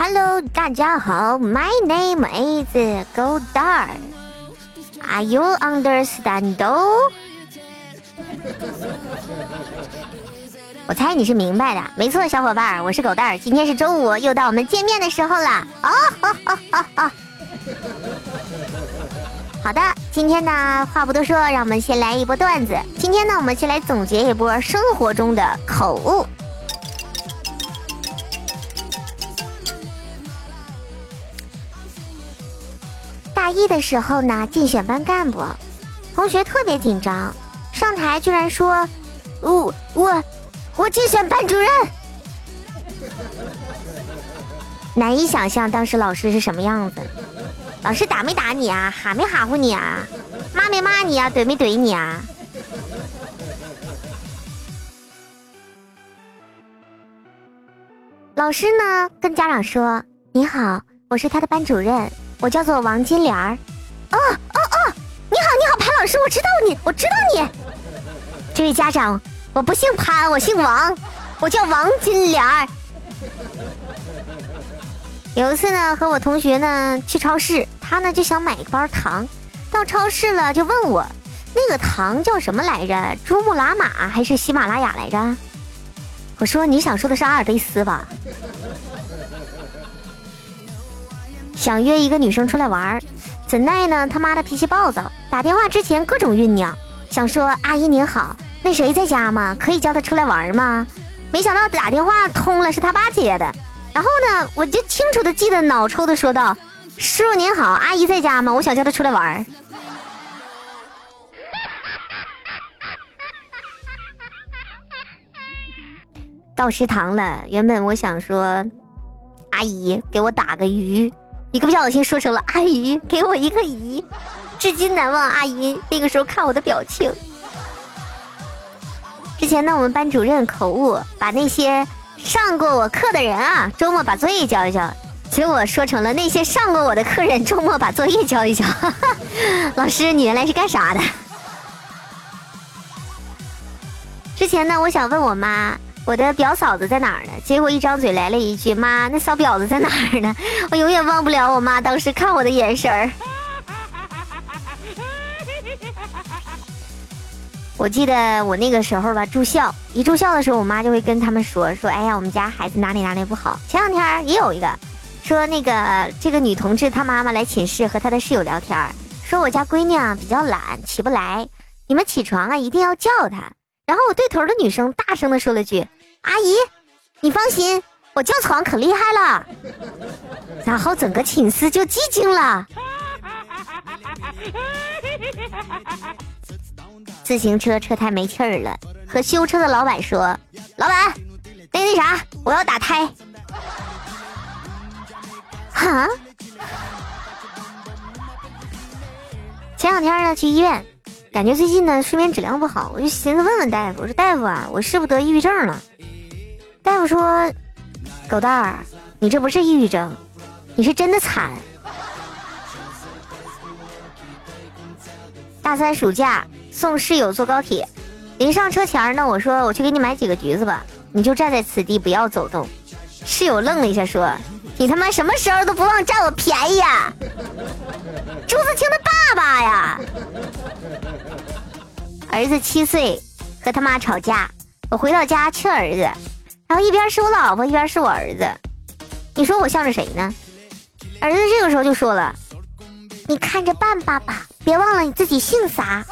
Hello，大家好，My name is Goldar。Are you understand? 我猜你是明白的，没错，小伙伴儿，我是狗蛋儿。今天是周五，又到我们见面的时候了。哦，哈哈哈哈。好的，今天呢，话不多说，让我们先来一波段子。今天呢，我们先来总结一波生活中的口误。大一的时候呢，竞选班干部，同学特别紧张，上台居然说：“我我我竞选班主任。”难以想象当时老师是什么样子。老师打没打你啊？哈没哈呼你啊？骂没骂你啊？怼没怼你啊？老师呢？跟家长说：“你好，我是他的班主任，我叫做王金莲儿。”哦哦哦！你好你好，潘老师，我知道你，我知道你。这位家长，我不姓潘，我姓王，我叫王金莲儿。有一次呢，和我同学呢去超市，他呢就想买一包糖，到超市了就问我，那个糖叫什么来着？珠穆朗玛还是喜马拉雅来着？我说你想说的是阿尔卑斯吧？想约一个女生出来玩，怎奈呢他妈的脾气暴躁，打电话之前各种酝酿，想说阿姨您好，那谁在家吗？可以叫她出来玩吗？没想到打电话通了，是他爸接的。然后呢，我就清楚的记得，脑抽的说道：“叔叔您好，阿姨在家吗？我想叫她出来玩。”到食堂了，原本我想说：“阿姨给我打个鱼。”一个不小心说成了“阿姨给我一个姨”，至今难忘阿姨那个时候看我的表情。之前呢，我们班主任口误，把那些。上过我课的人啊，周末把作业交一交，结果说成了那些上过我的客人周末把作业交一交。老师，你原来是干啥的？之前呢，我想问我妈，我的表嫂子在哪儿呢？结果一张嘴来了一句：“妈，那骚婊子在哪儿呢？” 我永远忘不了我妈当时看我的眼神儿。我记得我那个时候吧，住校一住校的时候，我妈就会跟他们说说，哎呀，我们家孩子哪里哪里不好。前两天也有一个说那个这个女同志她妈妈来寝室和她的室友聊天，说我家闺女啊比较懒，起不来，你们起床啊一定要叫她。然后我对头的女生大声的说了句：“阿姨，你放心，我叫床可厉害了。”然后整个寝室就寂静了。自行车车胎没气儿了，和修车的老板说：“老板，那那啥，我要打胎。”哈？前两天呢去医院，感觉最近呢睡眠质量不好，我就寻思问问大夫，我说大夫啊，我是不是得抑郁症了？大夫说：“狗蛋儿，你这不是抑郁症，你是真的惨。”大三暑假。送室友坐高铁，临上车前呢，我说我去给你买几个橘子吧，你就站在此地不要走动。室友愣了一下，说：“你他妈什么时候都不忘占我便宜啊！”朱自清的爸爸呀，儿子七岁，和他妈吵架，我回到家劝儿子，然后一边是我老婆，一边是我儿子，你说我向着谁呢？儿子这个时候就说了：“你看着办爸爸，别忘了你自己姓啥。”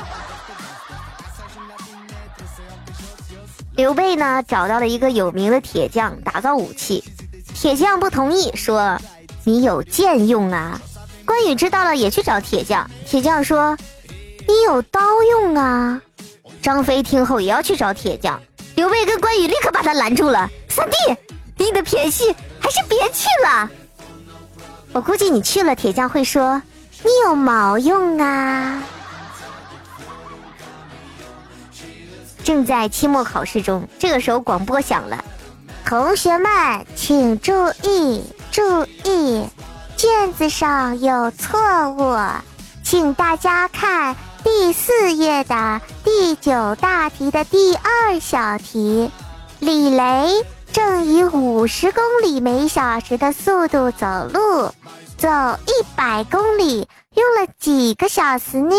刘备呢，找到了一个有名的铁匠打造武器，铁匠不同意，说：“你有剑用啊。”关羽知道了，也去找铁匠，铁匠说：“你有刀用啊。”张飞听后也要去找铁匠，刘备跟关羽立刻把他拦住了：“三弟，你的偏戏还是别去了。我估计你去了，铁匠会说：你有毛用啊。”正在期末考试中，这个时候广播响了：“同学们请注意，注意，卷子上有错误，请大家看第四页的第九大题的第二小题。李雷正以五十公里每小时的速度走路，走一百公里用了几个小时呢？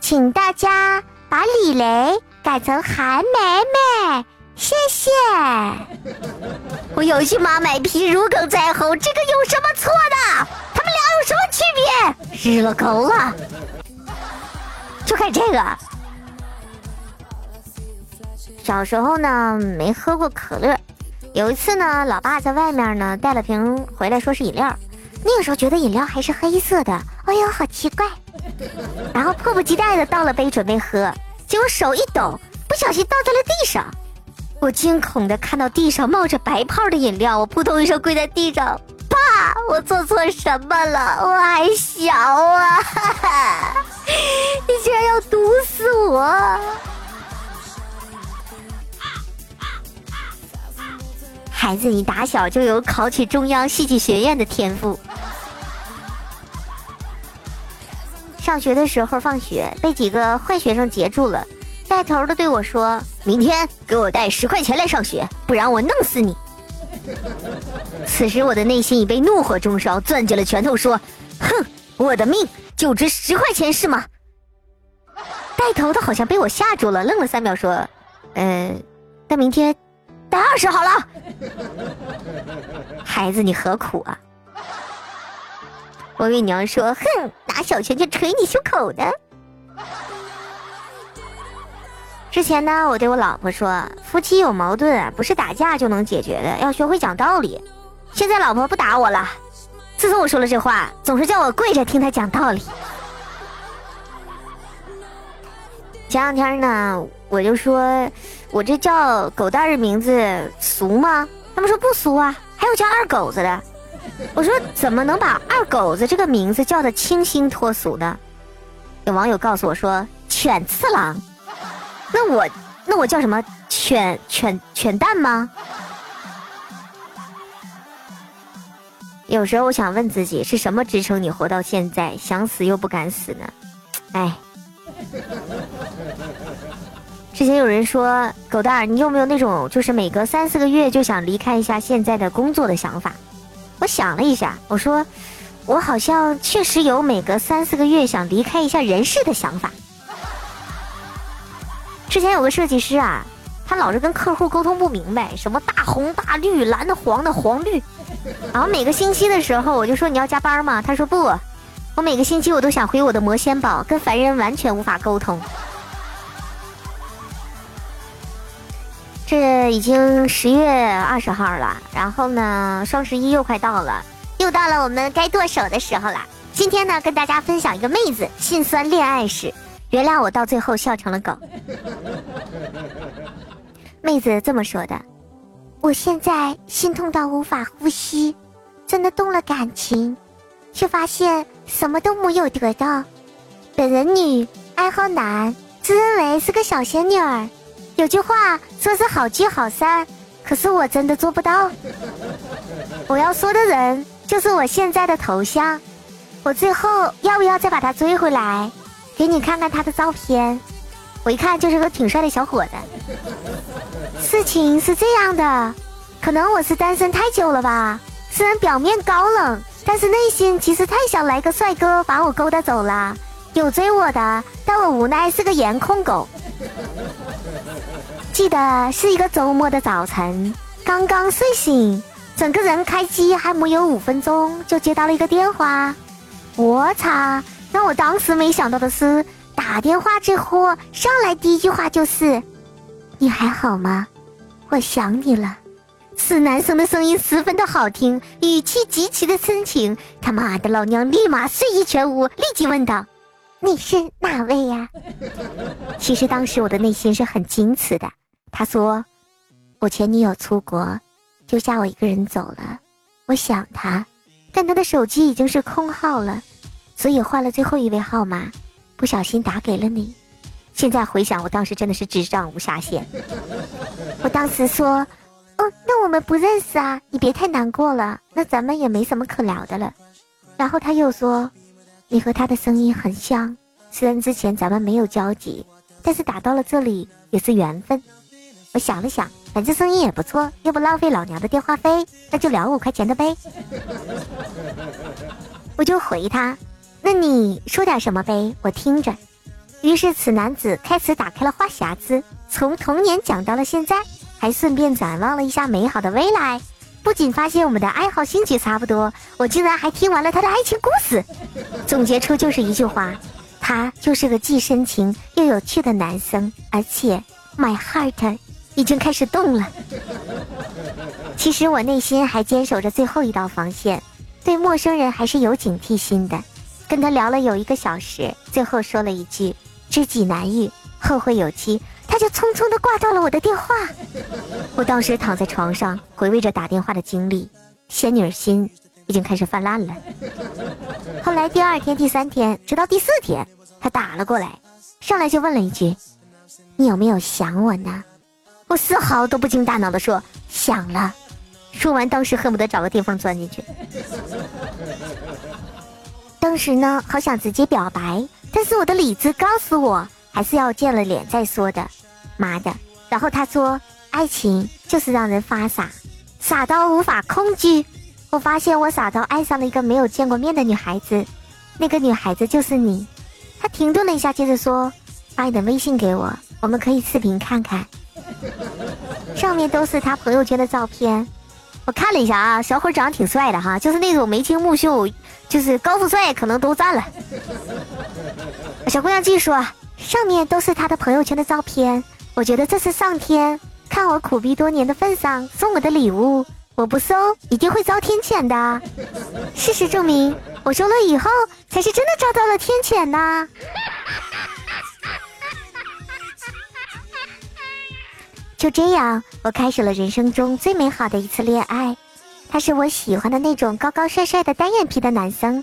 请大家把李雷改成韩梅梅，谢谢。我有句妈卖批如鲠在喉，这个有什么错的？他们俩有什么区别？日了狗了！就看这个。小时候呢，没喝过可乐。有一次呢，老爸在外面呢带了瓶回来，说是饮料。那个时候觉得饮料还是黑色的，哎呦，好奇怪。然后迫不及待的倒了杯准备喝，结果手一抖，不小心倒在了地上。我惊恐的看到地上冒着白泡的饮料，我扑通一声跪在地上，爸，我做错什么了？我还小啊，哈哈你竟然要毒死我！孩子，你打小就有考取中央戏剧学院的天赋。上学的时候，放学被几个坏学生截住了，带头的对我说：“明天给我带十块钱来上学，不然我弄死你。” 此时我的内心已被怒火中烧，攥紧了拳头说：“哼，我的命就值十块钱是吗？”带头的好像被我吓住了，愣了三秒说：“嗯，那明天。”带二十好了，孩子，你何苦啊？我为娘说，哼，拿小拳拳捶你胸口的。之前呢，我对我老婆说，夫妻有矛盾啊不是打架就能解决的，要学会讲道理。现在老婆不打我了，自从我说了这话，总是叫我跪着听她讲道理。前两天呢，我就说。我这叫狗蛋儿的名字俗吗？他们说不俗啊，还有叫二狗子的。我说怎么能把二狗子这个名字叫的清新脱俗呢？有网友告诉我说犬次郎。那我那我叫什么犬犬犬蛋吗？有时候我想问自己，是什么支撑你活到现在，想死又不敢死呢？哎。之前有人说狗蛋儿，你有没有那种就是每隔三四个月就想离开一下现在的工作的想法？我想了一下，我说我好像确实有每隔三四个月想离开一下人世的想法。之前有个设计师啊，他老是跟客户沟通不明白，什么大红大绿、蓝的黄的黄绿，然后每个星期的时候我就说你要加班吗？他说不，我每个星期我都想回我的魔仙堡，跟凡人完全无法沟通。这已经十月二十号了，然后呢，双十一又快到了，又到了我们该剁手的时候了。今天呢，跟大家分享一个妹子心酸恋爱史，原谅我到最后笑成了狗。妹子这么说的：“我现在心痛到无法呼吸，真的动了感情，却发现什么都没有得到。本人女，爱好男，自认为是个小仙女儿。”有句话说是好聚好散，可是我真的做不到。我要说的人就是我现在的头像，我最后要不要再把他追回来，给你看看他的照片？我一看就是个挺帅的小伙子。事情是这样的，可能我是单身太久了吧，虽然表面高冷，但是内心其实太想来个帅哥把我勾搭走了。有追我的，但我无奈是个颜控狗。记得是一个周末的早晨，刚刚睡醒，整个人开机还没有五分钟，就接到了一个电话。我操！让我当时没想到的是，打电话这货上来第一句话就是：“你还好吗？我想你了。”是男生的声音十分的好听，语气极其的深情。他妈的，老娘立马睡意全无，立即问道：“你是哪位呀？”其实当时我的内心是很矜持的。他说：“我前女友出国，丢下我一个人走了。我想他，但他的手机已经是空号了，所以换了最后一位号码，不小心打给了你。现在回想，我当时真的是智障无下限。我当时说：‘哦，那我们不认识啊，你别太难过了。那咱们也没什么可聊的了。’然后他又说：‘你和他的声音很像，虽然之前咱们没有交集，但是打到了这里也是缘分。’我想了想，反正声音也不错，又不浪费老娘的电话费，那就聊五块钱的呗。我就回他，那你说点什么呗，我听着。于是此男子开始打开了话匣子，从童年讲到了现在，还顺便展望了一下美好的未来。不仅发现我们的爱好兴趣差不多，我竟然还听完了他的爱情故事。总结出就是一句话：他就是个既深情又有趣的男生，而且 my heart 已经开始动了。其实我内心还坚守着最后一道防线，对陌生人还是有警惕心的。跟他聊了有一个小时，最后说了一句：“知己难遇，后会有期。”他就匆匆的挂断了我的电话。我当时躺在床上回味着打电话的经历，仙女心已经开始泛滥了。后来第二天、第三天，直到第四天，他打了过来，上来就问了一句：“你有没有想我呢？”我丝毫都不经大脑的说：“想了。”说完，当时恨不得找个地缝钻进去。当时呢，好想直接表白，但是我的理智告诉我，还是要见了脸再说的。妈的！然后他说：“爱情就是让人发傻，傻到无法控制。”我发现我傻到爱上了一个没有见过面的女孩子，那个女孩子就是你。他停顿了一下，接着说：“发你的微信给我，我们可以视频看看。”上面都是他朋友圈的照片，我看了一下啊，小伙长得挺帅的哈，就是那种眉清目秀，就是高富帅可能都占了。小姑娘继续说，上面都是他的朋友圈的照片。我觉得这是上天看我苦逼多年的份上送我的礼物，我不收一定会遭天谴的。事实证明，我收了以后才是真的遭到了天谴呐。就这样，我开始了人生中最美好的一次恋爱。他是我喜欢的那种高高帅帅的单眼皮的男生，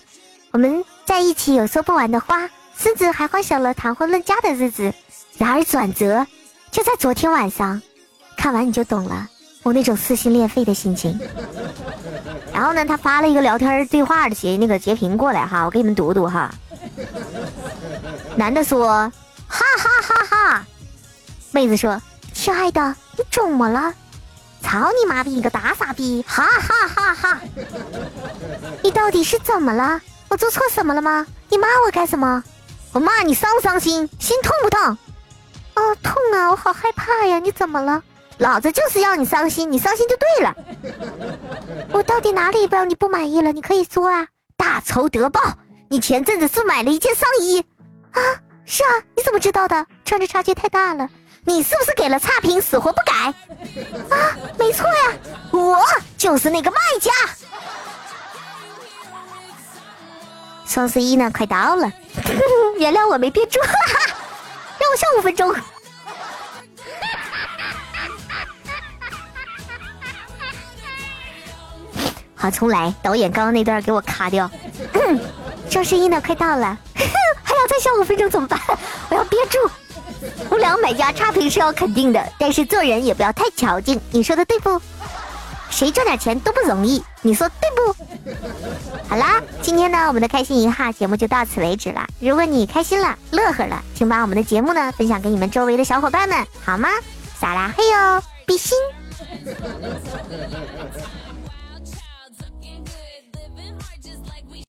我们在一起有说不完的话，甚至还幻想了谈婚论嫁的日子。然而转折。就在昨天晚上，看完你就懂了，我那种撕心裂肺的心情。然后呢，他发了一个聊天对话的截那个截屏过来哈，我给你们读读哈。男的说：“哈哈哈哈。”妹子说：“亲爱的，你怎么了？”操你妈逼，你个大傻逼！哈哈哈哈！你到底是怎么了？我做错什么了吗？你骂我干什么？我骂你伤不伤心？心痛不痛？哦，痛啊！我好害怕呀！你怎么了？老子就是要你伤心，你伤心就对了。我到底哪里让你不满意了？你可以说啊！大仇得报！你前阵子是买了一件上衣啊？是啊，你怎么知道的？穿着差距太大了。你是不是给了差评，死活不改？啊，没错呀，我就是那个卖家。双十一呢，快到了，原谅我没憋住。哈 哈让我笑五分钟。好，重来。导演刚刚那段给我卡掉。双十一呢，快到了，还要再笑五分钟怎么办？我要憋住。我两个买家差评是要肯定的，但是做人也不要太矫情。你说的对不？谁赚点钱都不容易，你说对不？好啦，今天呢，我们的开心一哈节目就到此为止了。如果你开心了、乐呵了，请把我们的节目呢分享给你们周围的小伙伴们，好吗？撒拉嘿哟，比心。